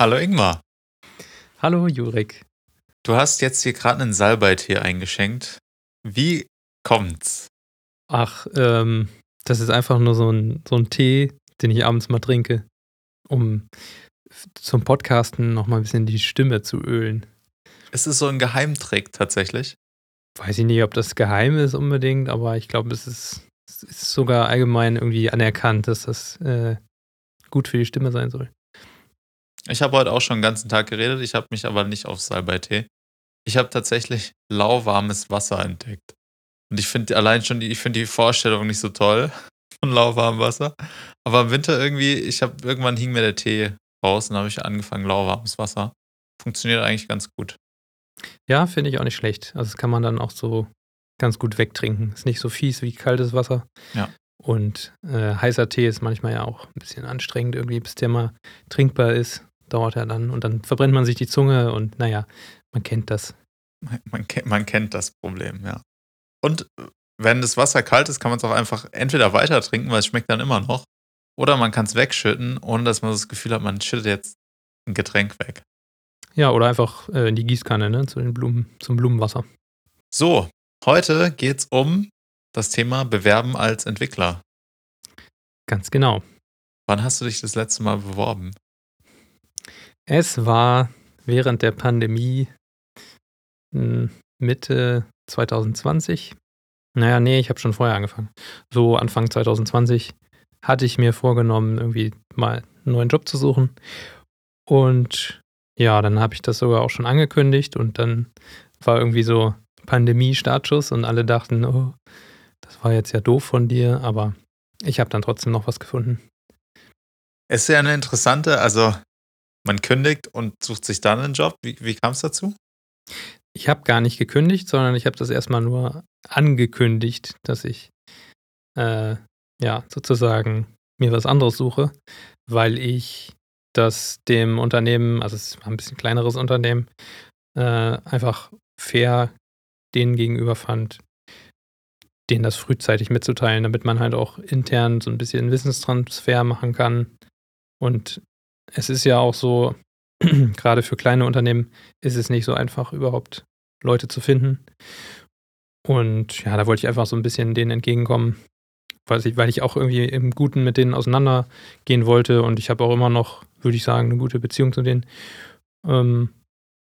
Hallo Ingmar. Hallo Jurek. Du hast jetzt hier gerade einen Salbeitee eingeschenkt. Wie kommt's? Ach, ähm, das ist einfach nur so ein, so ein Tee, den ich abends mal trinke, um zum Podcasten nochmal ein bisschen die Stimme zu ölen. Ist es so ein Geheimtrick tatsächlich? Weiß ich nicht, ob das geheim ist unbedingt, aber ich glaube, es ist, es ist sogar allgemein irgendwie anerkannt, dass das äh, gut für die Stimme sein soll. Ich habe heute auch schon den ganzen Tag geredet, ich habe mich aber nicht auf Salbeitee. Ich habe tatsächlich lauwarmes Wasser entdeckt. Und ich finde allein schon die, ich finde die Vorstellung nicht so toll von lauwarmem Wasser. Aber im Winter irgendwie, ich habe irgendwann hing mir der Tee raus und habe ich angefangen lauwarmes Wasser. Funktioniert eigentlich ganz gut. Ja, finde ich auch nicht schlecht. Also das kann man dann auch so ganz gut wegtrinken. Ist nicht so fies wie kaltes Wasser. Ja. Und äh, heißer Tee ist manchmal ja auch ein bisschen anstrengend irgendwie, bis der mal trinkbar ist. Dauert ja dann. Und dann verbrennt man sich die Zunge und naja, man kennt das. Man, kennt, man kennt das Problem, ja. Und wenn das Wasser kalt ist, kann man es auch einfach entweder weiter trinken, weil es schmeckt dann immer noch. Oder man kann es wegschütten, ohne dass man das Gefühl hat, man schüttet jetzt ein Getränk weg. Ja, oder einfach äh, in die Gießkanne, ne, zu den Blumen, zum Blumenwasser. So, heute geht es um das Thema Bewerben als Entwickler. Ganz genau. Wann hast du dich das letzte Mal beworben? Es war während der Pandemie hm, Mitte 2020. Naja, nee, ich habe schon vorher angefangen. So Anfang 2020 hatte ich mir vorgenommen, irgendwie mal einen neuen Job zu suchen. Und ja, dann habe ich das sogar auch schon angekündigt und dann war irgendwie so Pandemie-Startschuss und alle dachten, oh, das war jetzt ja doof von dir, aber ich habe dann trotzdem noch was gefunden. Es ist ja eine interessante, also man kündigt und sucht sich dann einen Job. Wie, wie kam es dazu? Ich habe gar nicht gekündigt, sondern ich habe das erstmal nur angekündigt, dass ich äh, ja sozusagen mir was anderes suche, weil ich das dem Unternehmen, also es war ein bisschen kleineres Unternehmen, äh, einfach fair denen gegenüber fand, denen das frühzeitig mitzuteilen, damit man halt auch intern so ein bisschen Wissenstransfer machen kann. Und es ist ja auch so, gerade für kleine Unternehmen ist es nicht so einfach, überhaupt Leute zu finden. Und ja, da wollte ich einfach so ein bisschen denen entgegenkommen, weil ich, weil ich auch irgendwie im Guten mit denen auseinandergehen wollte. Und ich habe auch immer noch, würde ich sagen, eine gute Beziehung zu denen. Ähm,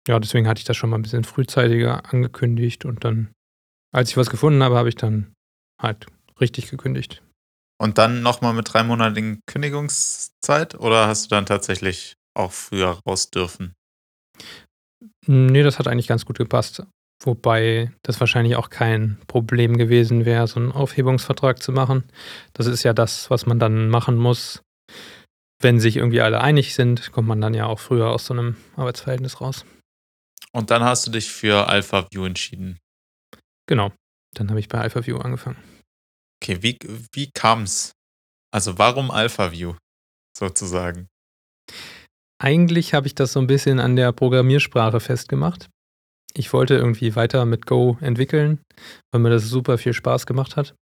ja, deswegen hatte ich das schon mal ein bisschen frühzeitiger angekündigt. Und dann, als ich was gefunden habe, habe ich dann halt richtig gekündigt. Und dann nochmal mit drei Monatigen Kündigungszeit oder hast du dann tatsächlich auch früher raus dürfen? Nee, das hat eigentlich ganz gut gepasst. Wobei das wahrscheinlich auch kein Problem gewesen wäre, so einen Aufhebungsvertrag zu machen. Das ist ja das, was man dann machen muss. Wenn sich irgendwie alle einig sind, kommt man dann ja auch früher aus so einem Arbeitsverhältnis raus. Und dann hast du dich für AlphaView entschieden. Genau. Dann habe ich bei AlphaView angefangen. Okay, wie, wie kam es? Also warum AlphaView sozusagen? Eigentlich habe ich das so ein bisschen an der Programmiersprache festgemacht. Ich wollte irgendwie weiter mit Go entwickeln, weil mir das super viel Spaß gemacht hat.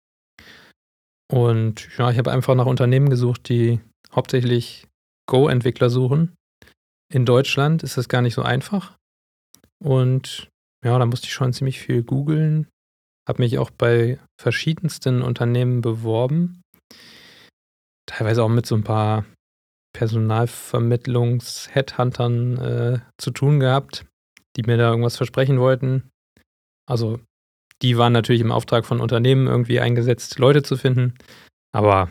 Und ja, ich habe einfach nach Unternehmen gesucht, die hauptsächlich Go-Entwickler suchen. In Deutschland ist das gar nicht so einfach. Und ja, da musste ich schon ziemlich viel googeln. Habe mich auch bei verschiedensten Unternehmen beworben. Teilweise auch mit so ein paar Personalvermittlungs-Headhuntern äh, zu tun gehabt, die mir da irgendwas versprechen wollten. Also die waren natürlich im Auftrag von Unternehmen irgendwie eingesetzt, Leute zu finden. Aber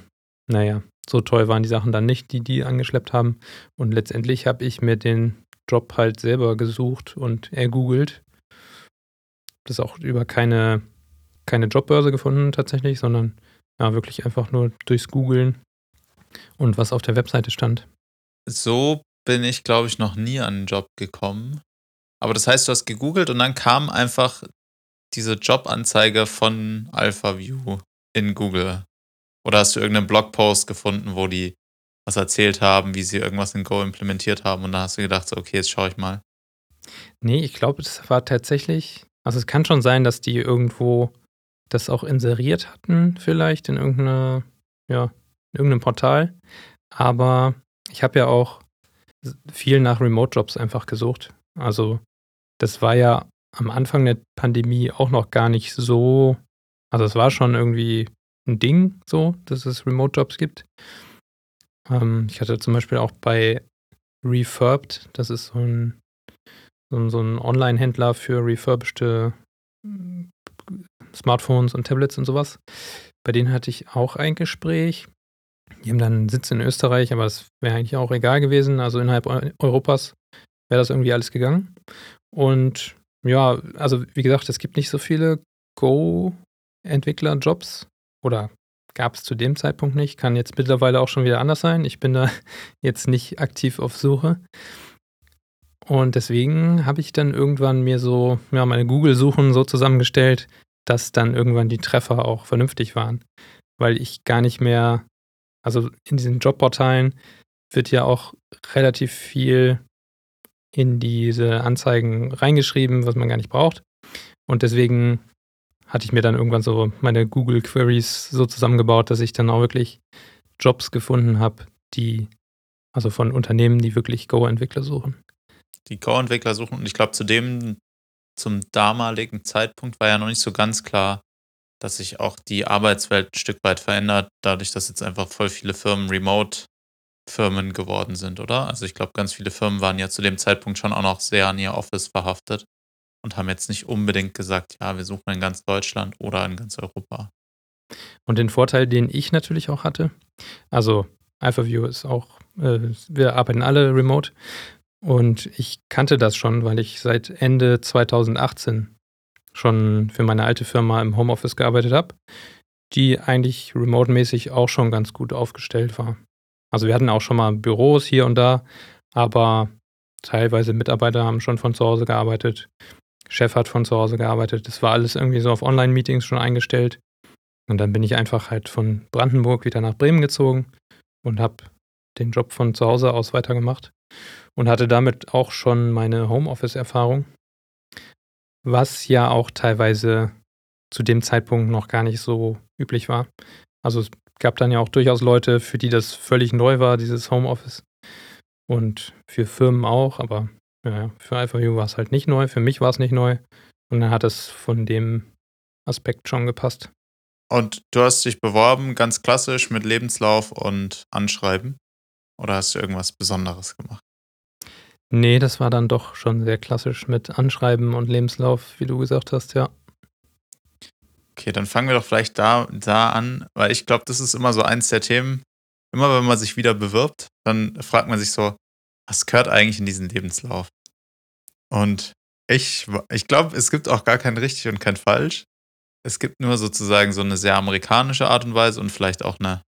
naja, so toll waren die Sachen dann nicht, die die angeschleppt haben. Und letztendlich habe ich mir den Job halt selber gesucht und ergoogelt. Das auch über keine, keine Jobbörse gefunden tatsächlich, sondern ja, wirklich einfach nur durchs Googlen und was auf der Webseite stand. So bin ich, glaube ich, noch nie an einen Job gekommen. Aber das heißt, du hast gegoogelt und dann kam einfach diese Jobanzeige von AlphaView in Google. Oder hast du irgendeinen Blogpost gefunden, wo die was erzählt haben, wie sie irgendwas in Go implementiert haben und da hast du gedacht, so, okay, jetzt schaue ich mal. Nee, ich glaube, das war tatsächlich, also es kann schon sein, dass die irgendwo das auch inseriert hatten, vielleicht in irgendeiner, ja, in irgendeinem Portal. Aber ich habe ja auch viel nach Remote-Jobs einfach gesucht. Also das war ja am Anfang der Pandemie auch noch gar nicht so, also es war schon irgendwie ein Ding so, dass es Remote-Jobs gibt. Ähm, ich hatte zum Beispiel auch bei Refurbed, das ist so ein, so ein, so ein Online-Händler für refurbischte Smartphones und Tablets und sowas. Bei denen hatte ich auch ein Gespräch. Die haben dann einen Sitz in Österreich, aber es wäre eigentlich auch egal gewesen. Also innerhalb Europas wäre das irgendwie alles gegangen. Und ja, also wie gesagt, es gibt nicht so viele Go-Entwickler-Jobs oder gab es zu dem Zeitpunkt nicht. Kann jetzt mittlerweile auch schon wieder anders sein. Ich bin da jetzt nicht aktiv auf Suche. Und deswegen habe ich dann irgendwann mir so ja, meine Google-Suchen so zusammengestellt, dass dann irgendwann die Treffer auch vernünftig waren. Weil ich gar nicht mehr, also in diesen Jobportalen wird ja auch relativ viel in diese Anzeigen reingeschrieben, was man gar nicht braucht. Und deswegen hatte ich mir dann irgendwann so meine Google Queries so zusammengebaut, dass ich dann auch wirklich Jobs gefunden habe, die, also von Unternehmen, die wirklich Go-Entwickler suchen. Die Go-Entwickler suchen und ich glaube, zu dem, zum damaligen Zeitpunkt war ja noch nicht so ganz klar, dass sich auch die Arbeitswelt ein Stück weit verändert, dadurch, dass jetzt einfach voll viele Firmen remote Firmen geworden sind, oder? Also ich glaube, ganz viele Firmen waren ja zu dem Zeitpunkt schon auch noch sehr an ihr Office verhaftet und haben jetzt nicht unbedingt gesagt, ja, wir suchen in ganz Deutschland oder in ganz Europa. Und den Vorteil, den ich natürlich auch hatte, also AlphaView ist auch, äh, wir arbeiten alle remote und ich kannte das schon, weil ich seit Ende 2018 schon für meine alte Firma im Homeoffice gearbeitet habe, die eigentlich remote-mäßig auch schon ganz gut aufgestellt war. Also wir hatten auch schon mal Büros hier und da, aber teilweise Mitarbeiter haben schon von zu Hause gearbeitet. Chef hat von zu Hause gearbeitet. Das war alles irgendwie so auf Online-Meetings schon eingestellt. Und dann bin ich einfach halt von Brandenburg wieder nach Bremen gezogen und habe den Job von zu Hause aus weitergemacht und hatte damit auch schon meine Homeoffice-Erfahrung, was ja auch teilweise zu dem Zeitpunkt noch gar nicht so üblich war. Also es gab dann ja auch durchaus Leute, für die das völlig neu war, dieses Homeoffice. Und für Firmen auch, aber ja, für AlphaView war es halt nicht neu, für mich war es nicht neu. Und dann hat es von dem Aspekt schon gepasst. Und du hast dich beworben, ganz klassisch mit Lebenslauf und Anschreiben? Oder hast du irgendwas Besonderes gemacht? Nee, das war dann doch schon sehr klassisch mit Anschreiben und Lebenslauf, wie du gesagt hast, ja. Okay, dann fangen wir doch vielleicht da, da an, weil ich glaube, das ist immer so eins der Themen. Immer wenn man sich wieder bewirbt, dann fragt man sich so, was gehört eigentlich in diesen Lebenslauf? Und ich, ich glaube, es gibt auch gar kein richtig und kein falsch. Es gibt nur sozusagen so eine sehr amerikanische Art und Weise und vielleicht auch eine,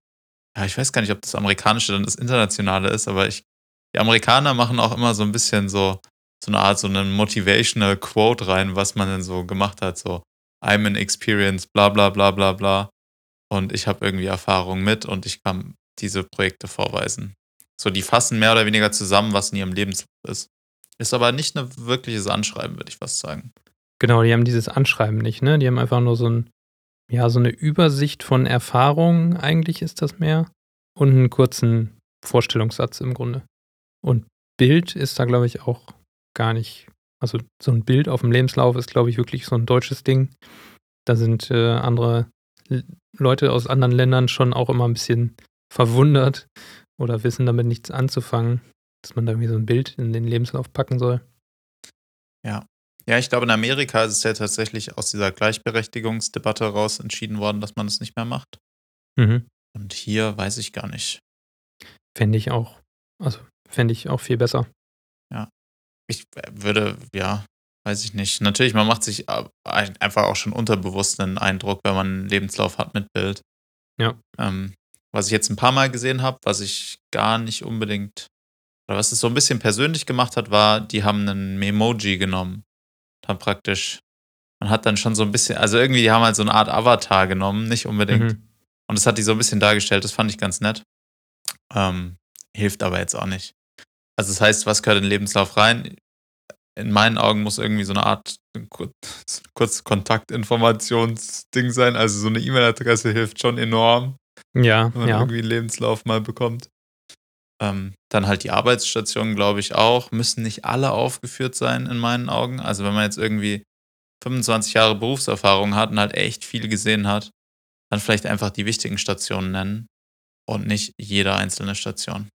ja, ich weiß gar nicht, ob das amerikanische dann das internationale ist, aber ich, die Amerikaner machen auch immer so ein bisschen so, so eine Art, so einen motivational Quote rein, was man denn so gemacht hat, so, I'm an experience, bla bla bla bla bla. Und ich habe irgendwie Erfahrung mit und ich kann diese Projekte vorweisen. So, die fassen mehr oder weniger zusammen, was in ihrem Lebenslauf ist. Ist aber nicht ein wirkliches Anschreiben, würde ich fast sagen. Genau, die haben dieses Anschreiben nicht, ne? Die haben einfach nur so ein, ja, so eine Übersicht von Erfahrungen, eigentlich ist das mehr. Und einen kurzen Vorstellungssatz im Grunde. Und Bild ist da, glaube ich, auch gar nicht also so ein Bild auf dem Lebenslauf ist, glaube ich, wirklich so ein deutsches Ding. Da sind äh, andere Leute aus anderen Ländern schon auch immer ein bisschen verwundert oder wissen damit nichts anzufangen, dass man da irgendwie so ein Bild in den Lebenslauf packen soll. Ja. Ja, ich glaube, in Amerika ist es ja tatsächlich aus dieser Gleichberechtigungsdebatte raus entschieden worden, dass man es nicht mehr macht. Mhm. Und hier weiß ich gar nicht. Fände ich auch, also fände ich auch viel besser. Ja ich würde, ja, weiß ich nicht. Natürlich, man macht sich einfach auch schon unterbewusst einen Eindruck, wenn man einen Lebenslauf hat mit Bild. Ja. Ähm, was ich jetzt ein paar Mal gesehen habe, was ich gar nicht unbedingt, oder was es so ein bisschen persönlich gemacht hat, war, die haben einen Memoji genommen. Dann praktisch, man hat dann schon so ein bisschen, also irgendwie, die haben halt so eine Art Avatar genommen, nicht unbedingt. Mhm. Und das hat die so ein bisschen dargestellt, das fand ich ganz nett. Ähm, hilft aber jetzt auch nicht. Also das heißt, was gehört in den Lebenslauf rein? In meinen Augen muss irgendwie so eine Art kurz Kontaktinformationsding sein. Also so eine E-Mail-Adresse hilft schon enorm. Ja, wenn man ja. irgendwie einen Lebenslauf mal bekommt. Ähm, dann halt die Arbeitsstationen, glaube ich auch, müssen nicht alle aufgeführt sein in meinen Augen. Also wenn man jetzt irgendwie 25 Jahre Berufserfahrung hat und halt echt viel gesehen hat, dann vielleicht einfach die wichtigen Stationen nennen und nicht jede einzelne Station.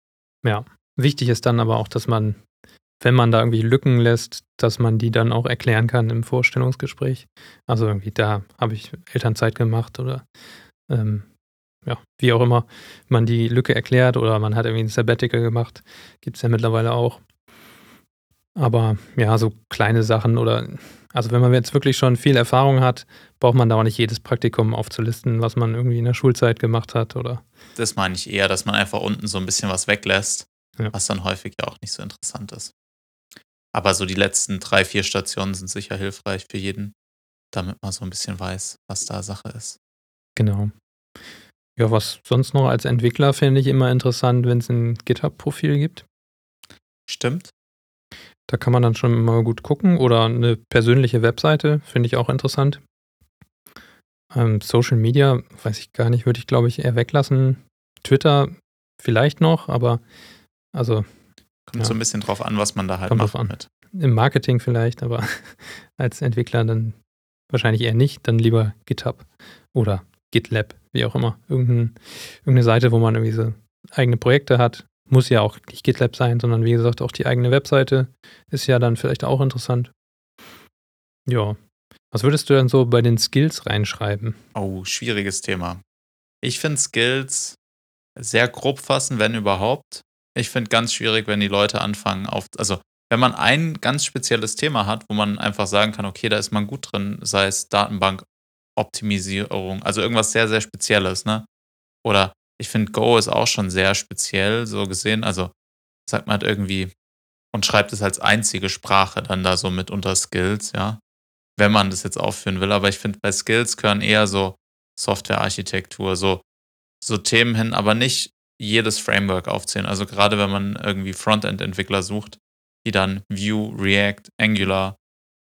Ja, wichtig ist dann aber auch, dass man, wenn man da irgendwie Lücken lässt, dass man die dann auch erklären kann im Vorstellungsgespräch. Also irgendwie, da habe ich Elternzeit gemacht oder ähm, ja, wie auch immer man die Lücke erklärt oder man hat irgendwie ein Sabbatical gemacht, gibt es ja mittlerweile auch. Aber ja, so kleine Sachen oder, also wenn man jetzt wirklich schon viel Erfahrung hat, braucht man da auch nicht jedes Praktikum aufzulisten, was man irgendwie in der Schulzeit gemacht hat oder. Das meine ich eher, dass man einfach unten so ein bisschen was weglässt, ja. was dann häufig ja auch nicht so interessant ist. Aber so die letzten drei, vier Stationen sind sicher hilfreich für jeden, damit man so ein bisschen weiß, was da Sache ist. Genau. Ja, was sonst noch als Entwickler fände ich immer interessant, wenn es ein GitHub-Profil gibt. Stimmt. Da kann man dann schon mal gut gucken. Oder eine persönliche Webseite, finde ich auch interessant. Ähm, Social Media, weiß ich gar nicht, würde ich glaube ich eher weglassen. Twitter vielleicht noch, aber also. Kommt ja, so ein bisschen drauf an, was man da halt macht mit. Im Marketing vielleicht, aber als Entwickler dann wahrscheinlich eher nicht. Dann lieber GitHub oder GitLab, wie auch immer. Irgendein, irgendeine Seite, wo man irgendwie so eigene Projekte hat. Muss ja auch nicht GitLab sein, sondern wie gesagt auch die eigene Webseite ist ja dann vielleicht auch interessant. Ja. Was würdest du dann so bei den Skills reinschreiben? Oh, schwieriges Thema. Ich finde Skills sehr grob fassen, wenn überhaupt. Ich finde ganz schwierig, wenn die Leute anfangen auf, also wenn man ein ganz spezielles Thema hat, wo man einfach sagen kann, okay, da ist man gut drin, sei es Datenbank Optimisierung, also irgendwas sehr, sehr Spezielles, ne? Oder ich finde, Go ist auch schon sehr speziell so gesehen. Also sagt man halt irgendwie und schreibt es als einzige Sprache dann da so mit unter Skills, ja. Wenn man das jetzt aufführen will. Aber ich finde, bei Skills gehören eher so Softwarearchitektur, so, so Themen hin, aber nicht jedes Framework aufzählen. Also gerade wenn man irgendwie Frontend-Entwickler sucht, die dann Vue, React, Angular,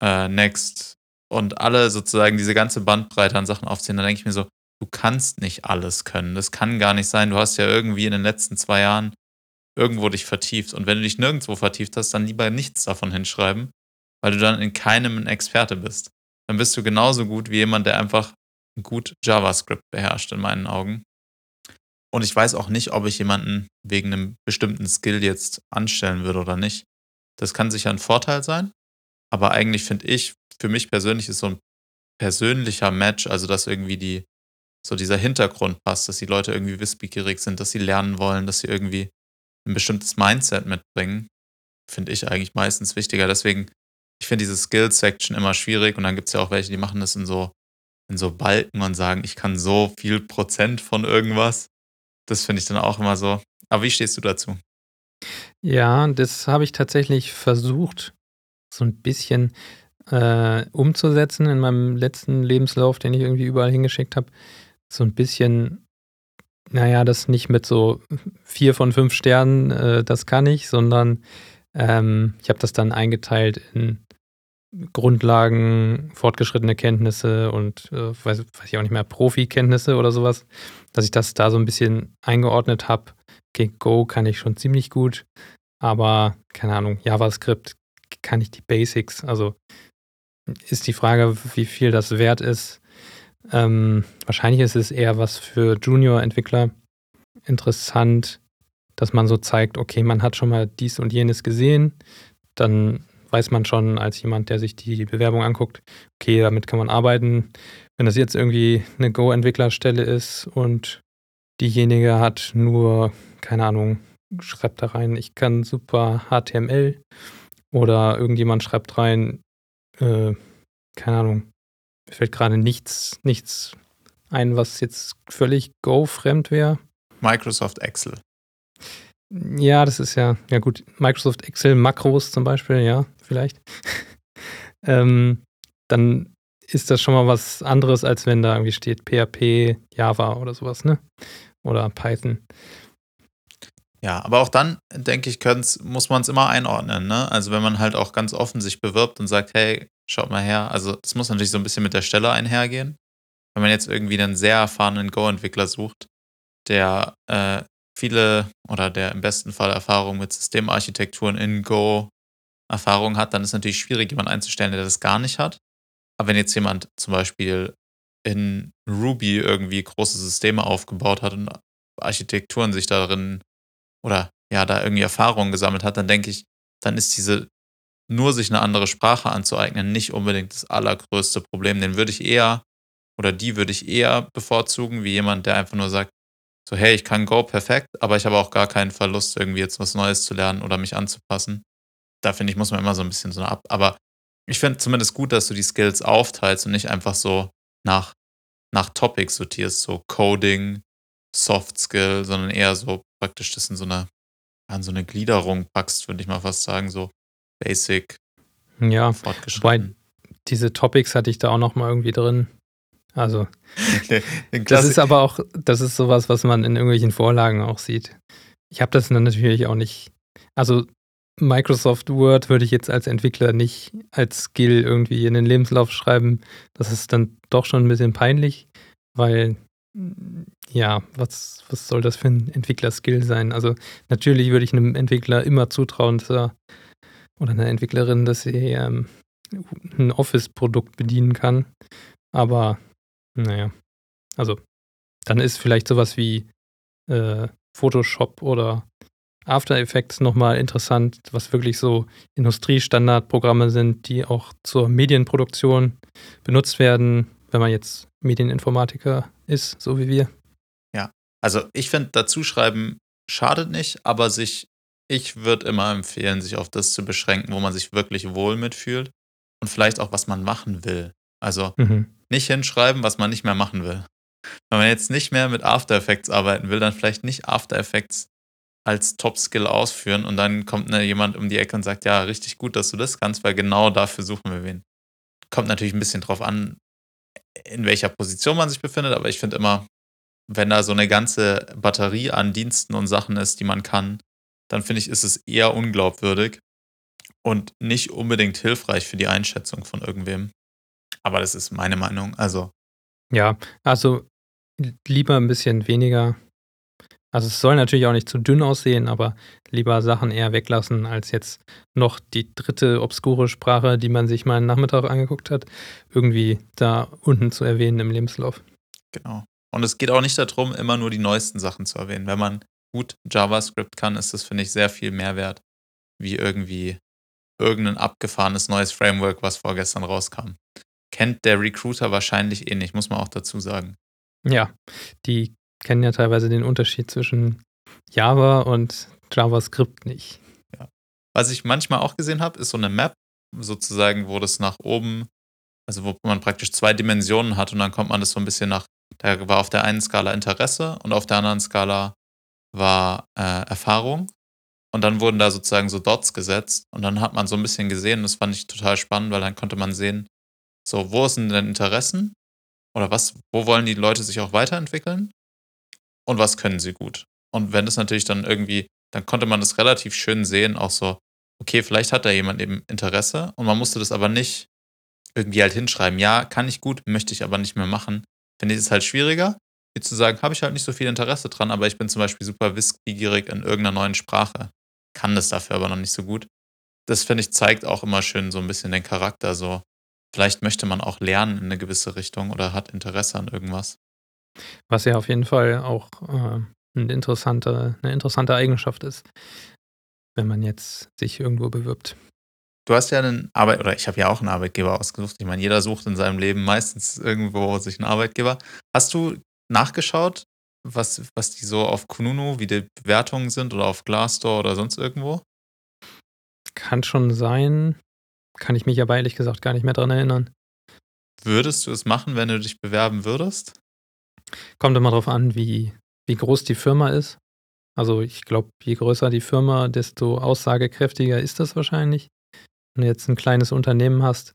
äh, Next, und alle sozusagen diese ganze Bandbreite an Sachen aufziehen, dann denke ich mir so, du kannst nicht alles können. Das kann gar nicht sein. Du hast ja irgendwie in den letzten zwei Jahren irgendwo dich vertieft. Und wenn du dich nirgendwo vertieft hast, dann lieber nichts davon hinschreiben, weil du dann in keinem ein Experte bist. Dann bist du genauso gut wie jemand, der einfach gut JavaScript beherrscht, in meinen Augen. Und ich weiß auch nicht, ob ich jemanden wegen einem bestimmten Skill jetzt anstellen würde oder nicht. Das kann sicher ein Vorteil sein, aber eigentlich finde ich, für mich persönlich ist so ein persönlicher Match, also dass irgendwie die, so dieser Hintergrund passt, dass die Leute irgendwie wissbegierig sind, dass sie lernen wollen, dass sie irgendwie ein bestimmtes Mindset mitbringen, finde ich eigentlich meistens wichtiger. Deswegen, ich finde diese Skills-Section immer schwierig und dann gibt es ja auch welche, die machen das in so, in so Balken und sagen, ich kann so viel Prozent von irgendwas. Das finde ich dann auch immer so. Aber wie stehst du dazu? Ja, das habe ich tatsächlich versucht, so ein bisschen äh, umzusetzen in meinem letzten Lebenslauf, den ich irgendwie überall hingeschickt habe. So ein bisschen, naja, das nicht mit so vier von fünf Sternen, äh, das kann ich, sondern ähm, ich habe das dann eingeteilt in Grundlagen, fortgeschrittene Kenntnisse und äh, weiß, weiß ich auch nicht mehr, Profi-Kenntnisse oder sowas, dass ich das da so ein bisschen eingeordnet habe. Okay, Go kann ich schon ziemlich gut, aber keine Ahnung, JavaScript kann ich die Basics. Also ist die Frage, wie viel das wert ist. Ähm, wahrscheinlich ist es eher was für Junior-Entwickler interessant, dass man so zeigt, okay, man hat schon mal dies und jenes gesehen. Dann weiß man schon als jemand, der sich die Bewerbung anguckt, okay, damit kann man arbeiten. Wenn das jetzt irgendwie eine Go-Entwicklerstelle ist und diejenige hat nur, keine Ahnung, schreibt da rein, ich kann super HTML oder irgendjemand schreibt rein, äh, keine Ahnung, mir fällt gerade nichts, nichts ein, was jetzt völlig Go-fremd wäre. Microsoft Excel. Ja, das ist ja, ja gut, Microsoft Excel, Makros zum Beispiel, ja, vielleicht. ähm, dann ist das schon mal was anderes, als wenn da irgendwie steht PHP, Java oder sowas, ne? Oder Python. Ja, aber auch dann, denke ich, muss man es immer einordnen. Ne? Also wenn man halt auch ganz offen sich bewirbt und sagt, hey, schaut mal her, also das muss natürlich so ein bisschen mit der Stelle einhergehen. Wenn man jetzt irgendwie einen sehr erfahrenen Go-Entwickler sucht, der äh, viele oder der im besten Fall Erfahrung mit Systemarchitekturen in Go Erfahrung hat, dann ist es natürlich schwierig, jemanden einzustellen, der das gar nicht hat. Aber wenn jetzt jemand zum Beispiel in Ruby irgendwie große Systeme aufgebaut hat und Architekturen sich darin oder ja, da irgendwie Erfahrungen gesammelt hat, dann denke ich, dann ist diese nur sich eine andere Sprache anzueignen nicht unbedingt das allergrößte Problem. Den würde ich eher oder die würde ich eher bevorzugen, wie jemand, der einfach nur sagt, so, hey, ich kann Go perfekt, aber ich habe auch gar keinen Verlust, irgendwie jetzt was Neues zu lernen oder mich anzupassen. Da finde ich, muss man immer so ein bisschen so ab. Aber ich finde zumindest gut, dass du die Skills aufteilst und nicht einfach so nach, nach Topics sortierst, so Coding, Soft Skill, sondern eher so praktisch das in so eine, an so eine Gliederung packst, würde ich mal fast sagen, so Basic, ja, wobei diese Topics hatte ich da auch noch mal irgendwie drin. Also, das ist aber auch, das ist sowas, was man in irgendwelchen Vorlagen auch sieht. Ich habe das natürlich auch nicht, also Microsoft Word würde ich jetzt als Entwickler nicht als Skill irgendwie in den Lebenslauf schreiben. Das ist dann doch schon ein bisschen peinlich, weil ja, was, was soll das für ein Entwickler-Skill sein? Also natürlich würde ich einem Entwickler immer zutrauen, dass er oder einer Entwicklerin, dass sie ähm, ein Office-Produkt bedienen kann. Aber naja, also dann ist vielleicht sowas wie äh, Photoshop oder After Effects nochmal interessant, was wirklich so Industriestandardprogramme sind, die auch zur Medienproduktion benutzt werden, wenn man jetzt Medieninformatiker ist, so wie wir. Ja, also ich finde, dazu schreiben schadet nicht, aber sich, ich würde immer empfehlen, sich auf das zu beschränken, wo man sich wirklich wohl mitfühlt und vielleicht auch, was man machen will. Also mhm. nicht hinschreiben, was man nicht mehr machen will. Wenn man jetzt nicht mehr mit After Effects arbeiten will, dann vielleicht nicht After Effects als Top-Skill ausführen und dann kommt ne, jemand um die Ecke und sagt, ja, richtig gut, dass du das kannst, weil genau dafür suchen wir wen. Kommt natürlich ein bisschen drauf an, in welcher Position man sich befindet, aber ich finde immer, wenn da so eine ganze Batterie an Diensten und Sachen ist, die man kann, dann finde ich, ist es eher unglaubwürdig und nicht unbedingt hilfreich für die Einschätzung von irgendwem. Aber das ist meine Meinung. Also. Ja, also lieber ein bisschen weniger also es soll natürlich auch nicht zu dünn aussehen, aber lieber Sachen eher weglassen, als jetzt noch die dritte obskure Sprache, die man sich mal einen Nachmittag angeguckt hat, irgendwie da unten zu erwähnen im Lebenslauf. Genau. Und es geht auch nicht darum, immer nur die neuesten Sachen zu erwähnen. Wenn man gut JavaScript kann, ist das, finde ich, sehr viel mehr wert, wie irgendwie irgendein abgefahrenes neues Framework, was vorgestern rauskam. Kennt der Recruiter wahrscheinlich eh nicht, muss man auch dazu sagen. Ja, die kennen ja teilweise den Unterschied zwischen Java und JavaScript nicht. Ja. Was ich manchmal auch gesehen habe, ist so eine Map, sozusagen, wo das nach oben, also wo man praktisch zwei Dimensionen hat und dann kommt man das so ein bisschen nach, da war auf der einen Skala Interesse und auf der anderen Skala war äh, Erfahrung. Und dann wurden da sozusagen so Dots gesetzt und dann hat man so ein bisschen gesehen, das fand ich total spannend, weil dann konnte man sehen, so, wo sind denn Interessen? Oder was, wo wollen die Leute sich auch weiterentwickeln? Und was können sie gut. Und wenn das natürlich dann irgendwie, dann konnte man das relativ schön sehen, auch so, okay, vielleicht hat da jemand eben Interesse und man musste das aber nicht irgendwie halt hinschreiben, ja, kann ich gut, möchte ich aber nicht mehr machen. Finde ich es halt schwieriger, wie zu sagen, habe ich halt nicht so viel Interesse dran, aber ich bin zum Beispiel super wissbegierig in irgendeiner neuen Sprache, kann das dafür aber noch nicht so gut. Das finde ich zeigt auch immer schön so ein bisschen den Charakter, so vielleicht möchte man auch lernen in eine gewisse Richtung oder hat Interesse an irgendwas. Was ja auf jeden Fall auch äh, eine, interessante, eine interessante Eigenschaft ist, wenn man jetzt sich irgendwo bewirbt. Du hast ja einen Arbeit oder ich habe ja auch einen Arbeitgeber ausgesucht. Ich meine, jeder sucht in seinem Leben meistens irgendwo sich einen Arbeitgeber. Hast du nachgeschaut, was, was die so auf Kununu, wie die Bewertungen sind oder auf Glassdoor oder sonst irgendwo? Kann schon sein. Kann ich mich aber ehrlich gesagt gar nicht mehr dran erinnern. Würdest du es machen, wenn du dich bewerben würdest? Kommt immer darauf an, wie, wie groß die Firma ist. Also ich glaube, je größer die Firma, desto aussagekräftiger ist das wahrscheinlich. Wenn du jetzt ein kleines Unternehmen hast,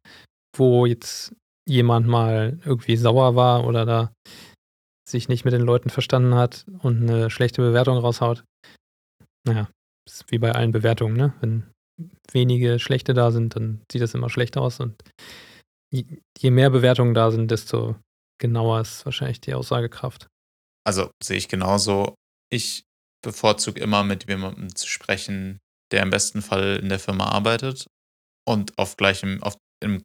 wo jetzt jemand mal irgendwie sauer war oder da sich nicht mit den Leuten verstanden hat und eine schlechte Bewertung raushaut. Naja, ist wie bei allen Bewertungen, ne? Wenn wenige schlechte da sind, dann sieht das immer schlecht aus und je mehr Bewertungen da sind, desto genauer ist wahrscheinlich die Aussagekraft. Also sehe ich genauso. Ich bevorzuge immer mit jemandem zu sprechen, der im besten Fall in der Firma arbeitet und auf gleichem, auf, im,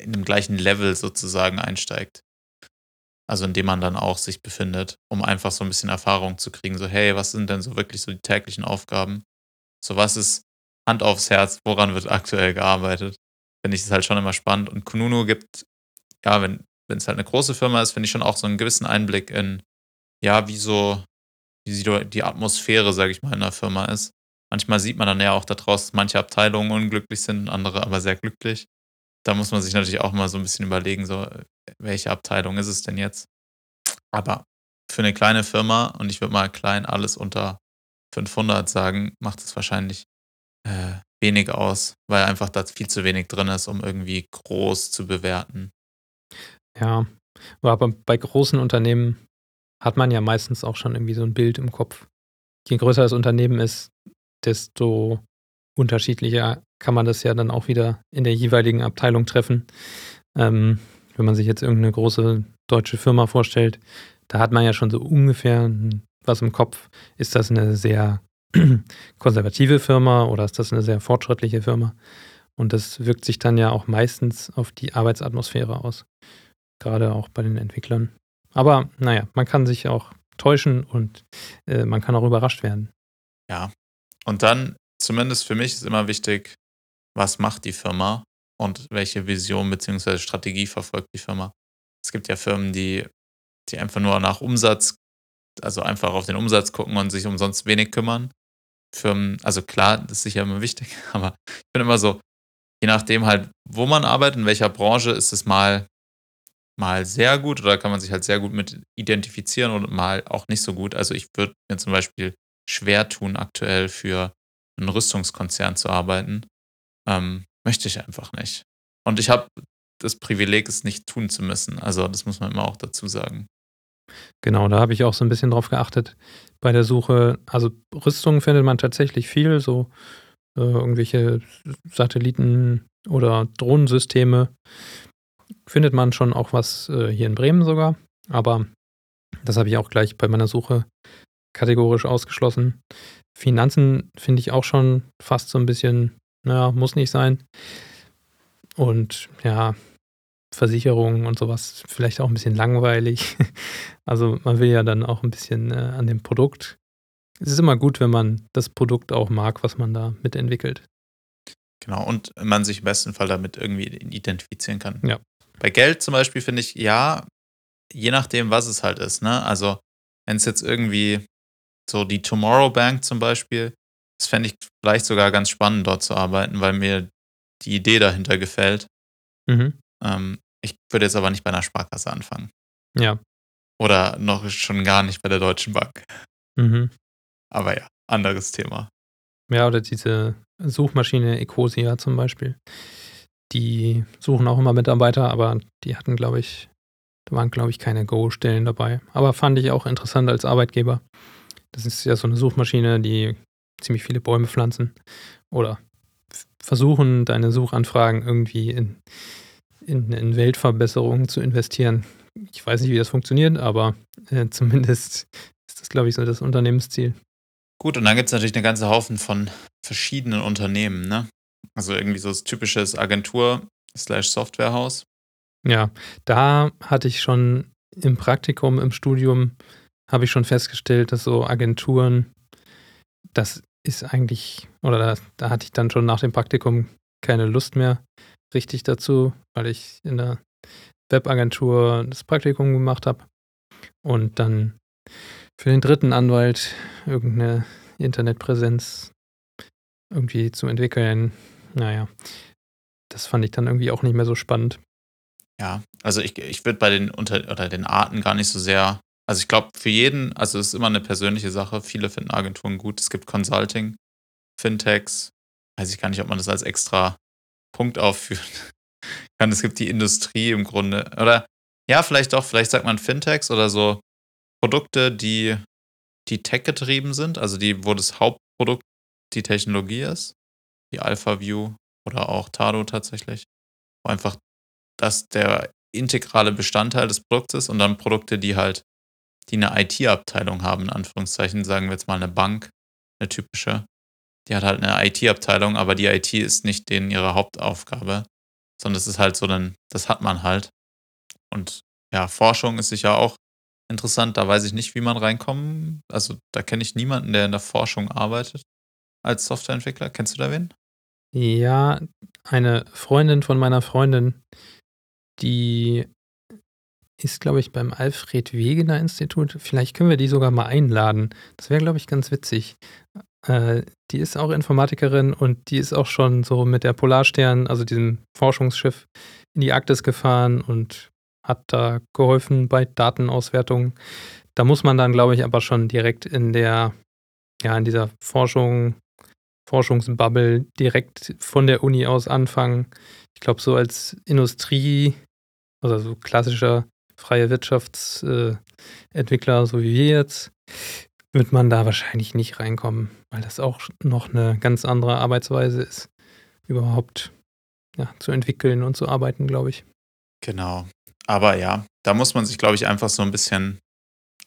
in dem gleichen Level sozusagen einsteigt. Also in dem man dann auch sich befindet, um einfach so ein bisschen Erfahrung zu kriegen. So, hey, was sind denn so wirklich so die täglichen Aufgaben? So, was ist Hand aufs Herz, woran wird aktuell gearbeitet? Finde ich es halt schon immer spannend. Und Kununu gibt, ja, wenn es halt eine große Firma ist, finde ich schon auch so einen gewissen Einblick in, ja, wie so, wie die Atmosphäre, sage ich mal, in der Firma ist. Manchmal sieht man dann ja auch daraus, dass manche Abteilungen unglücklich sind, andere aber sehr glücklich. Da muss man sich natürlich auch mal so ein bisschen überlegen, so, welche Abteilung ist es denn jetzt? Aber für eine kleine Firma, und ich würde mal klein alles unter 500 sagen, macht es wahrscheinlich äh, wenig aus, weil einfach da viel zu wenig drin ist, um irgendwie groß zu bewerten. Ja, aber bei großen Unternehmen hat man ja meistens auch schon irgendwie so ein Bild im Kopf. Je größer das Unternehmen ist, desto unterschiedlicher kann man das ja dann auch wieder in der jeweiligen Abteilung treffen. Ähm, wenn man sich jetzt irgendeine große deutsche Firma vorstellt, da hat man ja schon so ungefähr was im Kopf. Ist das eine sehr konservative Firma oder ist das eine sehr fortschrittliche Firma? Und das wirkt sich dann ja auch meistens auf die Arbeitsatmosphäre aus. Gerade auch bei den Entwicklern. Aber naja, man kann sich auch täuschen und äh, man kann auch überrascht werden. Ja. Und dann, zumindest für mich, ist immer wichtig, was macht die Firma und welche Vision bzw. Strategie verfolgt die Firma. Es gibt ja Firmen, die, die einfach nur nach Umsatz, also einfach auf den Umsatz gucken und sich umsonst wenig kümmern. Firmen, also klar, das ist sicher immer wichtig, aber ich bin immer so, je nachdem halt, wo man arbeitet, in welcher Branche, ist es mal, mal sehr gut oder kann man sich halt sehr gut mit identifizieren und mal auch nicht so gut. Also ich würde mir zum Beispiel schwer tun, aktuell für einen Rüstungskonzern zu arbeiten. Ähm, möchte ich einfach nicht. Und ich habe das Privileg, es nicht tun zu müssen. Also das muss man immer auch dazu sagen. Genau, da habe ich auch so ein bisschen drauf geachtet bei der Suche. Also Rüstungen findet man tatsächlich viel, so äh, irgendwelche Satelliten oder Drohnensysteme. Findet man schon auch was äh, hier in Bremen sogar, aber das habe ich auch gleich bei meiner Suche kategorisch ausgeschlossen. Finanzen finde ich auch schon fast so ein bisschen, naja, muss nicht sein. Und ja, Versicherungen und sowas vielleicht auch ein bisschen langweilig. Also man will ja dann auch ein bisschen äh, an dem Produkt. Es ist immer gut, wenn man das Produkt auch mag, was man da mitentwickelt. Genau, und man sich im besten Fall damit irgendwie identifizieren kann. Ja. Bei Geld zum Beispiel finde ich, ja, je nachdem, was es halt ist, ne? Also, wenn es jetzt irgendwie so die Tomorrow Bank zum Beispiel, das fände ich vielleicht sogar ganz spannend, dort zu arbeiten, weil mir die Idee dahinter gefällt. Mhm. Ähm, ich würde jetzt aber nicht bei einer Sparkasse anfangen. Ja. Oder noch schon gar nicht bei der Deutschen Bank. Mhm. Aber ja, anderes Thema. Ja, oder diese Suchmaschine Ecosia zum Beispiel. Die suchen auch immer Mitarbeiter, aber die hatten, glaube ich, da waren, glaube ich, keine Go-Stellen dabei. Aber fand ich auch interessant als Arbeitgeber. Das ist ja so eine Suchmaschine, die ziemlich viele Bäume pflanzen oder versuchen, deine Suchanfragen irgendwie in in, in Weltverbesserungen zu investieren. Ich weiß nicht, wie das funktioniert, aber äh, zumindest ist das, glaube ich, so das Unternehmensziel. Gut, und dann gibt es natürlich eine ganze Haufen von verschiedenen Unternehmen, ne? Also irgendwie so das typische Agentur slash Softwarehaus. Ja, da hatte ich schon im Praktikum, im Studium, habe ich schon festgestellt, dass so Agenturen, das ist eigentlich, oder da, da hatte ich dann schon nach dem Praktikum keine Lust mehr, richtig dazu, weil ich in der Webagentur das Praktikum gemacht habe und dann für den dritten Anwalt irgendeine Internetpräsenz irgendwie zu entwickeln. Naja, das fand ich dann irgendwie auch nicht mehr so spannend. Ja, also ich, ich würde bei den unter oder den Arten gar nicht so sehr. Also ich glaube, für jeden, also es ist immer eine persönliche Sache. Viele finden Agenturen gut. Es gibt Consulting, Fintechs. Weiß ich gar nicht, ob man das als extra Punkt aufführen kann. Es gibt die Industrie im Grunde. Oder ja, vielleicht doch, vielleicht sagt man Fintechs oder so Produkte, die, die tech-getrieben sind, also die, wo das Hauptprodukt die Technologie ist, wie AlphaView oder auch Tado tatsächlich, wo einfach das der integrale Bestandteil des Produkts ist und dann Produkte, die halt die eine IT-Abteilung haben, in Anführungszeichen, sagen wir jetzt mal eine Bank, eine typische. Die hat halt eine IT-Abteilung, aber die IT ist nicht denen ihre Hauptaufgabe, sondern es ist halt so, dann, das hat man halt. Und ja, Forschung ist sicher auch interessant. Da weiß ich nicht, wie man reinkommen. Also da kenne ich niemanden, der in der Forschung arbeitet als Softwareentwickler. Kennst du da wen? Ja, eine Freundin von meiner Freundin, die ist, glaube ich, beim Alfred Wegener Institut. Vielleicht können wir die sogar mal einladen. Das wäre, glaube ich, ganz witzig. Äh, die ist auch Informatikerin und die ist auch schon so mit der Polarstern, also diesem Forschungsschiff, in die Arktis gefahren und hat da geholfen bei Datenauswertung. Da muss man dann, glaube ich, aber schon direkt in der, ja, in dieser Forschung, Forschungsbubble direkt von der Uni aus anfangen. Ich glaube, so als Industrie, also so klassischer freie Wirtschaftsentwickler, so wie wir jetzt, wird man da wahrscheinlich nicht reinkommen, weil das auch noch eine ganz andere Arbeitsweise ist, überhaupt ja, zu entwickeln und zu arbeiten, glaube ich. Genau. Aber ja, da muss man sich, glaube ich, einfach so ein bisschen,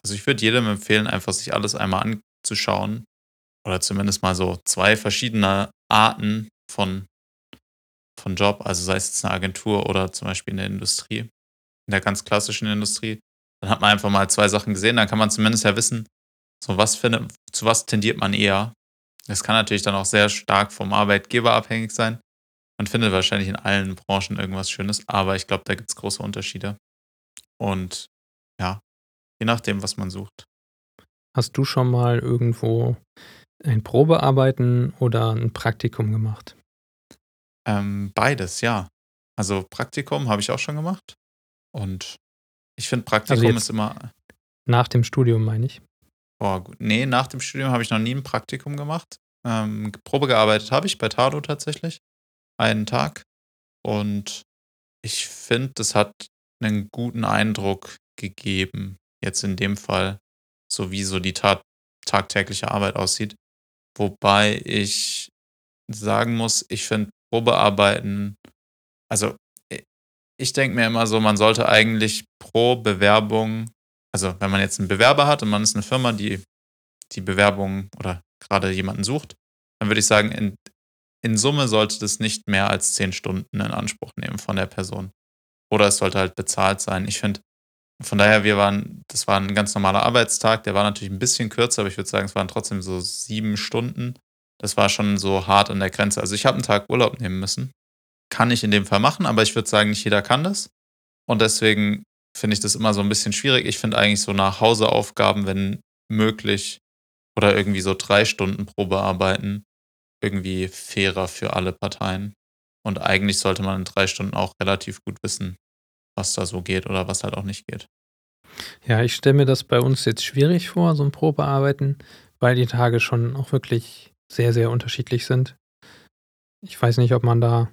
also ich würde jedem empfehlen, einfach sich alles einmal anzuschauen oder zumindest mal so zwei verschiedene Arten von, von Job, also sei es jetzt eine Agentur oder zum Beispiel in der Industrie, in der ganz klassischen Industrie. Dann hat man einfach mal zwei Sachen gesehen, dann kann man zumindest ja wissen, so was findet, zu was tendiert man eher. Das kann natürlich dann auch sehr stark vom Arbeitgeber abhängig sein. Man findet wahrscheinlich in allen Branchen irgendwas Schönes, aber ich glaube, da gibt es große Unterschiede. Und ja, je nachdem, was man sucht. Hast du schon mal irgendwo ein Probearbeiten oder ein Praktikum gemacht? Ähm, beides, ja. Also Praktikum habe ich auch schon gemacht. Und ich finde, Praktikum also ist immer. Nach dem Studium, meine ich. Boah, gut. Nee, nach dem Studium habe ich noch nie ein Praktikum gemacht. Ähm, Probe gearbeitet habe ich bei Tado tatsächlich einen Tag. Und ich finde, das hat einen guten Eindruck gegeben, jetzt in dem Fall, so wie so die tagtägliche Arbeit aussieht. Wobei ich sagen muss, ich finde Probearbeiten, also ich denke mir immer so, man sollte eigentlich pro Bewerbung, also wenn man jetzt einen Bewerber hat und man ist eine Firma, die die Bewerbung oder gerade jemanden sucht, dann würde ich sagen, in, in Summe sollte das nicht mehr als zehn Stunden in Anspruch nehmen von der Person. Oder es sollte halt bezahlt sein. Ich finde, von daher, wir waren, das war ein ganz normaler Arbeitstag, der war natürlich ein bisschen kürzer, aber ich würde sagen, es waren trotzdem so sieben Stunden. Das war schon so hart an der Grenze. Also ich habe einen Tag Urlaub nehmen müssen. Kann ich in dem Fall machen, aber ich würde sagen, nicht jeder kann das. Und deswegen finde ich das immer so ein bisschen schwierig. Ich finde eigentlich so nach Hauseaufgaben, wenn möglich, oder irgendwie so drei Stunden Probearbeiten, irgendwie fairer für alle Parteien. Und eigentlich sollte man in drei Stunden auch relativ gut wissen, was da so geht oder was halt auch nicht geht. Ja, ich stelle mir das bei uns jetzt schwierig vor, so ein Probearbeiten, weil die Tage schon auch wirklich sehr, sehr unterschiedlich sind. Ich weiß nicht, ob man da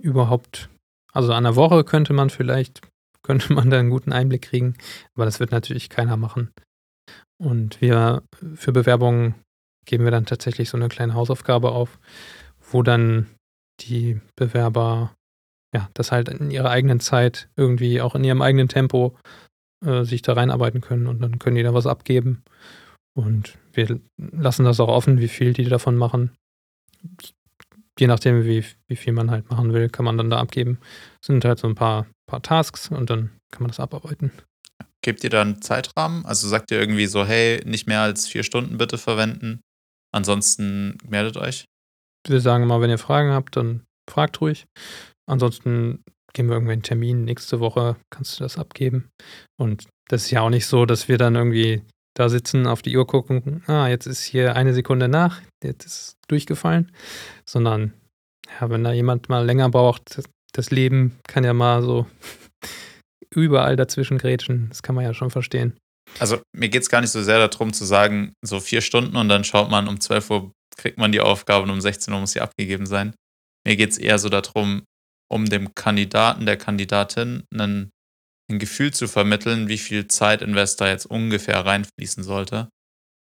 überhaupt, also an der Woche könnte man vielleicht, könnte man da einen guten Einblick kriegen, aber das wird natürlich keiner machen. Und wir für Bewerbungen geben wir dann tatsächlich so eine kleine Hausaufgabe auf, wo dann die Bewerber ja, das halt in ihrer eigenen Zeit irgendwie auch in ihrem eigenen Tempo äh, sich da reinarbeiten können und dann können die da was abgeben. Und wir lassen das auch offen, wie viel die davon machen. Je nachdem, wie, wie viel man halt machen will, kann man dann da abgeben. Das sind halt so ein paar, paar Tasks und dann kann man das abarbeiten. Gebt ihr dann Zeitrahmen? Also sagt ihr irgendwie so, hey, nicht mehr als vier Stunden bitte verwenden. Ansonsten meldet euch. Wir sagen immer, wenn ihr Fragen habt, dann fragt ruhig. Ansonsten geben wir irgendwie einen Termin. Nächste Woche kannst du das abgeben. Und das ist ja auch nicht so, dass wir dann irgendwie da sitzen, auf die Uhr gucken, ah, jetzt ist hier eine Sekunde nach, jetzt ist durchgefallen, sondern ja, wenn da jemand mal länger braucht, das Leben kann ja mal so überall dazwischen grätschen, das kann man ja schon verstehen. Also mir geht es gar nicht so sehr darum zu sagen, so vier Stunden und dann schaut man, um 12 Uhr kriegt man die Aufgabe und um 16 Uhr muss sie abgegeben sein. Mir geht es eher so darum, um dem Kandidaten, der Kandidatin einen, ein Gefühl zu vermitteln, wie viel Zeit Investor jetzt ungefähr reinfließen sollte.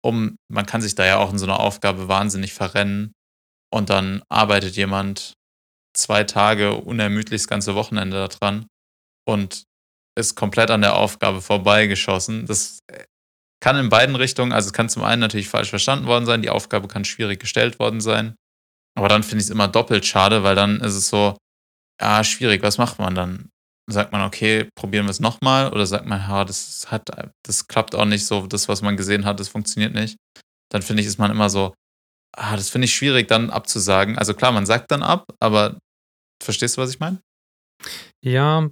Um, man kann sich da ja auch in so einer Aufgabe wahnsinnig verrennen und dann arbeitet jemand zwei Tage unermüdlich das ganze Wochenende daran und ist komplett an der Aufgabe vorbeigeschossen. Das, kann in beiden Richtungen, also es kann zum einen natürlich falsch verstanden worden sein, die Aufgabe kann schwierig gestellt worden sein. Aber dann finde ich es immer doppelt schade, weil dann ist es so, ja, schwierig, was macht man dann? Sagt man, okay, probieren wir es nochmal? Oder sagt man, ja, das hat, das klappt auch nicht so, das, was man gesehen hat, das funktioniert nicht. Dann finde ich, ist man immer so, ah, das finde ich schwierig, dann abzusagen. Also klar, man sagt dann ab, aber verstehst du, was ich meine? Ja,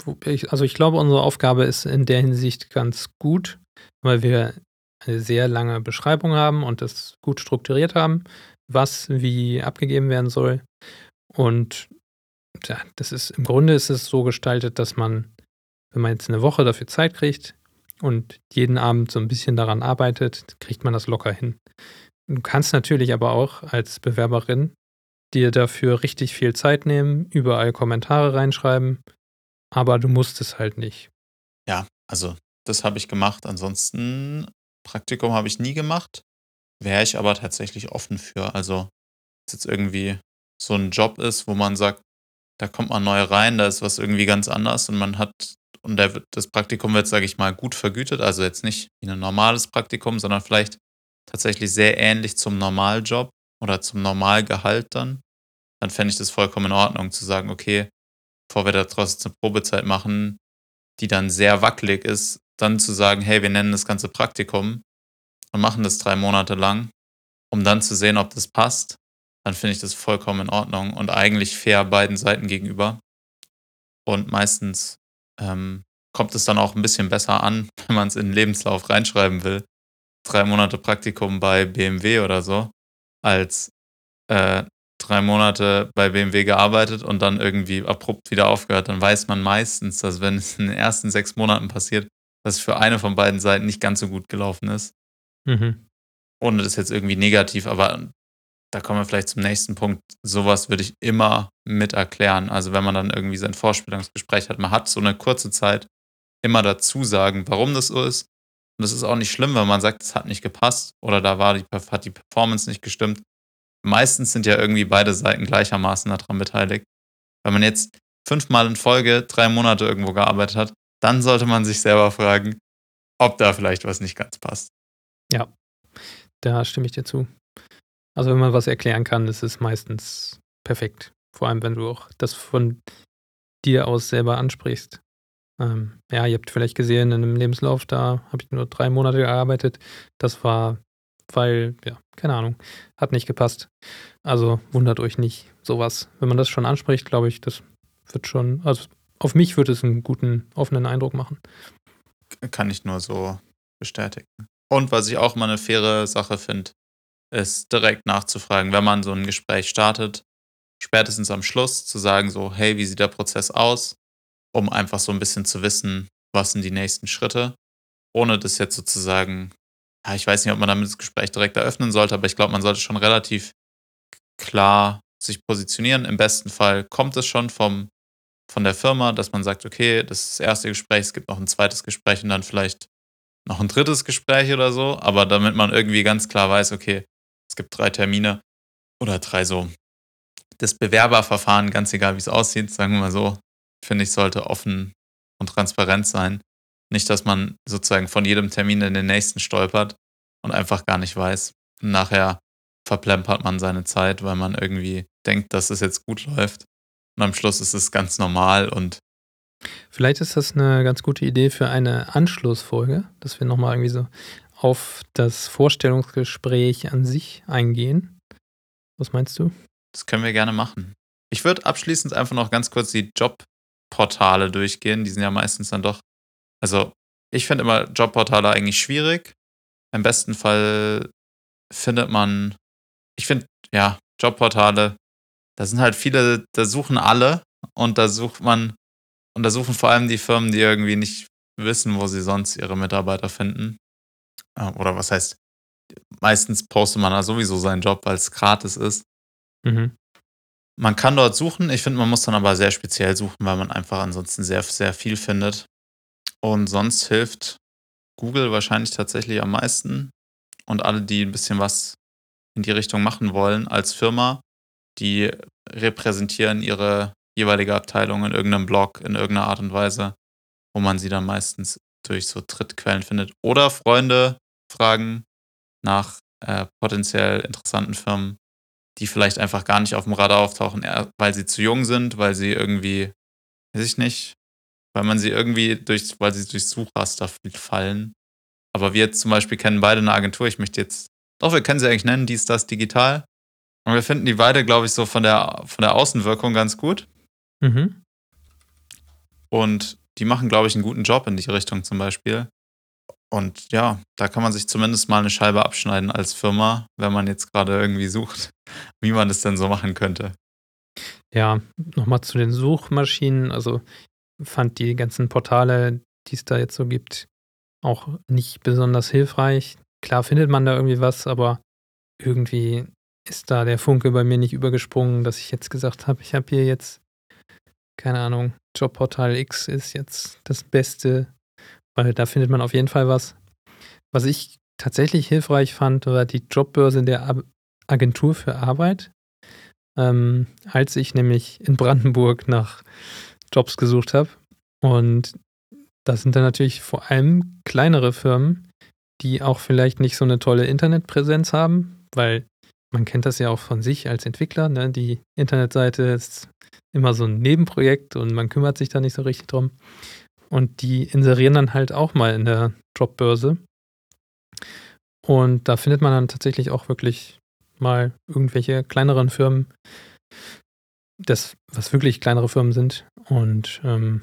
also ich glaube, unsere Aufgabe ist in der Hinsicht ganz gut, weil wir eine sehr lange Beschreibung haben und das gut strukturiert haben, was wie abgegeben werden soll. Und ja, das ist im Grunde ist es so gestaltet, dass man, wenn man jetzt eine Woche dafür Zeit kriegt und jeden Abend so ein bisschen daran arbeitet, kriegt man das locker hin. Du kannst natürlich aber auch als Bewerberin dir dafür richtig viel Zeit nehmen, überall Kommentare reinschreiben, aber du musst es halt nicht. Ja, also das habe ich gemacht. Ansonsten Praktikum habe ich nie gemacht. Wäre ich aber tatsächlich offen für. Also, es jetzt irgendwie so ein Job ist, wo man sagt, da kommt man neu rein, da ist was irgendwie ganz anders und man hat, und der, das Praktikum wird, sage ich mal, gut vergütet. Also jetzt nicht wie ein normales Praktikum, sondern vielleicht tatsächlich sehr ähnlich zum Normaljob oder zum Normalgehalt dann. Dann fände ich das vollkommen in Ordnung zu sagen, okay, bevor wir da trotzdem eine Probezeit machen, die dann sehr wackelig ist, dann zu sagen, hey, wir nennen das ganze Praktikum und machen das drei Monate lang, um dann zu sehen, ob das passt, dann finde ich das vollkommen in Ordnung und eigentlich fair beiden Seiten gegenüber. Und meistens ähm, kommt es dann auch ein bisschen besser an, wenn man es in den Lebenslauf reinschreiben will. Drei Monate Praktikum bei BMW oder so, als äh, drei Monate bei BMW gearbeitet und dann irgendwie abrupt wieder aufgehört, dann weiß man meistens, dass wenn es in den ersten sechs Monaten passiert, dass es für eine von beiden Seiten nicht ganz so gut gelaufen ist. Mhm. Ohne das jetzt irgendwie negativ, aber da kommen wir vielleicht zum nächsten Punkt. Sowas würde ich immer mit erklären. Also wenn man dann irgendwie sein Vorstellungsgespräch hat, man hat so eine kurze Zeit, immer dazu sagen, warum das so ist. Und das ist auch nicht schlimm, wenn man sagt, es hat nicht gepasst oder da war die, hat die Performance nicht gestimmt meistens sind ja irgendwie beide Seiten gleichermaßen daran beteiligt. Wenn man jetzt fünfmal in Folge drei Monate irgendwo gearbeitet hat, dann sollte man sich selber fragen, ob da vielleicht was nicht ganz passt. Ja, da stimme ich dir zu. Also wenn man was erklären kann, ist es meistens perfekt. Vor allem, wenn du auch das von dir aus selber ansprichst. Ähm, ja, ihr habt vielleicht gesehen, in einem Lebenslauf, da habe ich nur drei Monate gearbeitet. Das war weil, ja, keine Ahnung, hat nicht gepasst. Also wundert euch nicht, sowas. Wenn man das schon anspricht, glaube ich, das wird schon, also auf mich wird es einen guten, offenen Eindruck machen. Kann ich nur so bestätigen. Und was ich auch mal eine faire Sache finde, ist direkt nachzufragen, wenn man so ein Gespräch startet, spätestens am Schluss zu sagen, so, hey, wie sieht der Prozess aus? Um einfach so ein bisschen zu wissen, was sind die nächsten Schritte, ohne das jetzt sozusagen ja, ich weiß nicht, ob man damit das Gespräch direkt eröffnen sollte, aber ich glaube, man sollte schon relativ klar sich positionieren. Im besten Fall kommt es schon vom, von der Firma, dass man sagt, okay, das ist das erste Gespräch, es gibt noch ein zweites Gespräch und dann vielleicht noch ein drittes Gespräch oder so, aber damit man irgendwie ganz klar weiß, okay, es gibt drei Termine oder drei so. Das Bewerberverfahren, ganz egal wie es aussieht, sagen wir mal so, finde ich, sollte offen und transparent sein. Nicht, dass man sozusagen von jedem Termin in den nächsten stolpert und einfach gar nicht weiß. Nachher verplempert man seine Zeit, weil man irgendwie denkt, dass es jetzt gut läuft. Und am Schluss ist es ganz normal und Vielleicht ist das eine ganz gute Idee für eine Anschlussfolge, dass wir nochmal irgendwie so auf das Vorstellungsgespräch an sich eingehen. Was meinst du? Das können wir gerne machen. Ich würde abschließend einfach noch ganz kurz die Jobportale durchgehen. Die sind ja meistens dann doch also, ich finde immer Jobportale eigentlich schwierig. Im besten Fall findet man, ich finde, ja, Jobportale, da sind halt viele, da suchen alle und da sucht man, und da suchen vor allem die Firmen, die irgendwie nicht wissen, wo sie sonst ihre Mitarbeiter finden. Äh, oder was heißt, meistens postet man da sowieso seinen Job, weil es gratis ist. Mhm. Man kann dort suchen. Ich finde, man muss dann aber sehr speziell suchen, weil man einfach ansonsten sehr, sehr viel findet. Und sonst hilft Google wahrscheinlich tatsächlich am meisten. Und alle, die ein bisschen was in die Richtung machen wollen als Firma, die repräsentieren ihre jeweilige Abteilung in irgendeinem Blog in irgendeiner Art und Weise, wo man sie dann meistens durch so Trittquellen findet. Oder Freunde fragen nach äh, potenziell interessanten Firmen, die vielleicht einfach gar nicht auf dem Radar auftauchen, weil sie zu jung sind, weil sie irgendwie, weiß ich nicht, weil man sie irgendwie durch, weil sie durchs Suchraster fallen. Aber wir jetzt zum Beispiel kennen beide eine Agentur. Ich möchte jetzt, doch, wir können sie eigentlich nennen, dies, das, digital. Und wir finden die beide, glaube ich, so von der, von der Außenwirkung ganz gut. Mhm. Und die machen, glaube ich, einen guten Job in die Richtung zum Beispiel. Und ja, da kann man sich zumindest mal eine Scheibe abschneiden als Firma, wenn man jetzt gerade irgendwie sucht, wie man das denn so machen könnte. Ja, nochmal zu den Suchmaschinen. Also fand die ganzen Portale, die es da jetzt so gibt, auch nicht besonders hilfreich. Klar findet man da irgendwie was, aber irgendwie ist da der Funke bei mir nicht übergesprungen, dass ich jetzt gesagt habe, ich habe hier jetzt, keine Ahnung, Jobportal X ist jetzt das Beste, weil da findet man auf jeden Fall was. Was ich tatsächlich hilfreich fand, war die Jobbörse der Agentur für Arbeit. Ähm, als ich nämlich in Brandenburg nach Jobs gesucht habe. Und das sind dann natürlich vor allem kleinere Firmen, die auch vielleicht nicht so eine tolle Internetpräsenz haben, weil man kennt das ja auch von sich als Entwickler. Ne? Die Internetseite ist immer so ein Nebenprojekt und man kümmert sich da nicht so richtig drum. Und die inserieren dann halt auch mal in der Jobbörse. Und da findet man dann tatsächlich auch wirklich mal irgendwelche kleineren Firmen, das, was wirklich kleinere Firmen sind und ähm,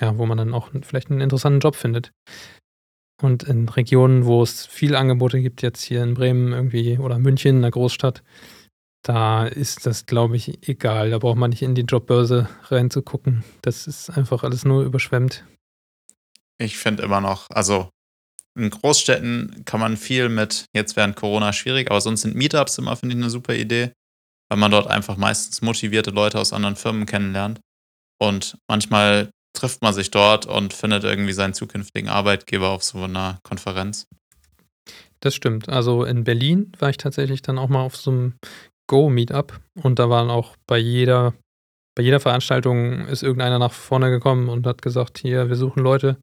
ja, wo man dann auch vielleicht einen interessanten Job findet. Und in Regionen, wo es viel Angebote gibt, jetzt hier in Bremen irgendwie oder München, einer Großstadt, da ist das, glaube ich, egal. Da braucht man nicht in die Jobbörse reinzugucken. Das ist einfach alles nur überschwemmt. Ich finde immer noch, also in Großstädten kann man viel mit, jetzt während Corona schwierig, aber sonst sind Meetups immer, finde ich, eine super Idee weil man dort einfach meistens motivierte Leute aus anderen Firmen kennenlernt. Und manchmal trifft man sich dort und findet irgendwie seinen zukünftigen Arbeitgeber auf so einer Konferenz. Das stimmt. Also in Berlin war ich tatsächlich dann auch mal auf so einem Go-Meetup und da waren auch bei jeder, bei jeder Veranstaltung ist irgendeiner nach vorne gekommen und hat gesagt, hier, wir suchen Leute,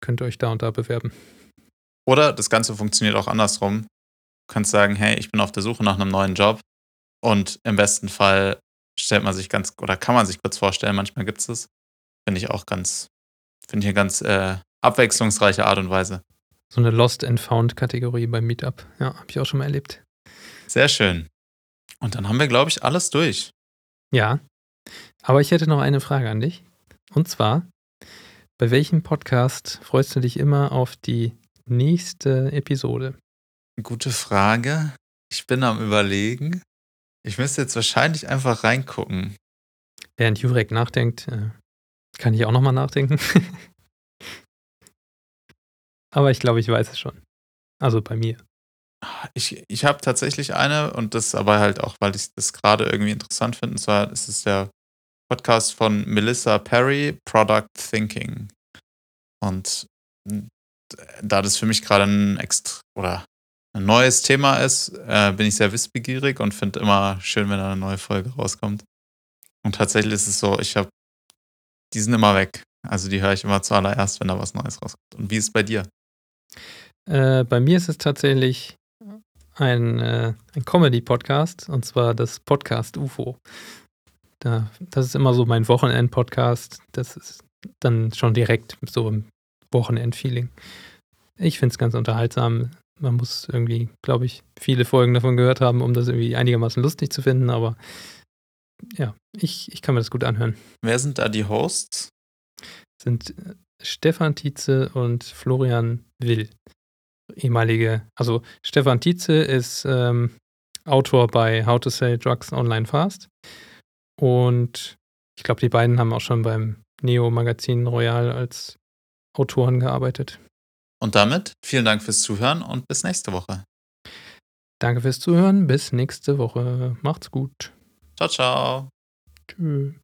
könnt ihr euch da und da bewerben. Oder das Ganze funktioniert auch andersrum. Du kannst sagen, hey, ich bin auf der Suche nach einem neuen Job und im besten Fall stellt man sich ganz, oder kann man sich kurz vorstellen, manchmal gibt es es. Finde ich auch ganz, finde ich eine ganz äh, abwechslungsreiche Art und Weise. So eine Lost and Found-Kategorie beim Meetup. Ja, habe ich auch schon mal erlebt. Sehr schön. Und dann haben wir, glaube ich, alles durch. Ja. Aber ich hätte noch eine Frage an dich. Und zwar, bei welchem Podcast freust du dich immer auf die nächste Episode? Gute Frage. Ich bin am Überlegen. Ich müsste jetzt wahrscheinlich einfach reingucken. Während Jurek nachdenkt, äh, kann ich auch nochmal nachdenken. Aber ich glaube, ich weiß es schon. Also bei mir. Ich, ich habe tatsächlich eine und das aber halt auch, weil ich das gerade irgendwie interessant finde. Und zwar ist es der Podcast von Melissa Perry, Product Thinking. Und da das für mich gerade ein extra oder ein neues Thema ist, äh, bin ich sehr wissbegierig und finde immer schön, wenn eine neue Folge rauskommt. Und tatsächlich ist es so, ich habe, die sind immer weg. Also die höre ich immer zuallererst, wenn da was Neues rauskommt. Und wie ist es bei dir? Äh, bei mir ist es tatsächlich ein, äh, ein Comedy-Podcast und zwar das Podcast UFO. Da, das ist immer so mein Wochenend-Podcast. Das ist dann schon direkt so ein Wochenend-Feeling. Ich finde es ganz unterhaltsam. Man muss irgendwie, glaube ich, viele Folgen davon gehört haben, um das irgendwie einigermaßen lustig zu finden, aber ja, ich, ich kann mir das gut anhören. Wer sind da die Hosts? Sind äh, Stefan Tietze und Florian Will. Ehemalige, also Stefan Tietze ist ähm, Autor bei How to Sell Drugs Online Fast. Und ich glaube, die beiden haben auch schon beim Neo-Magazin Royal als Autoren gearbeitet. Und damit vielen Dank fürs Zuhören und bis nächste Woche. Danke fürs Zuhören. Bis nächste Woche. Macht's gut. Ciao, ciao. Tschüss.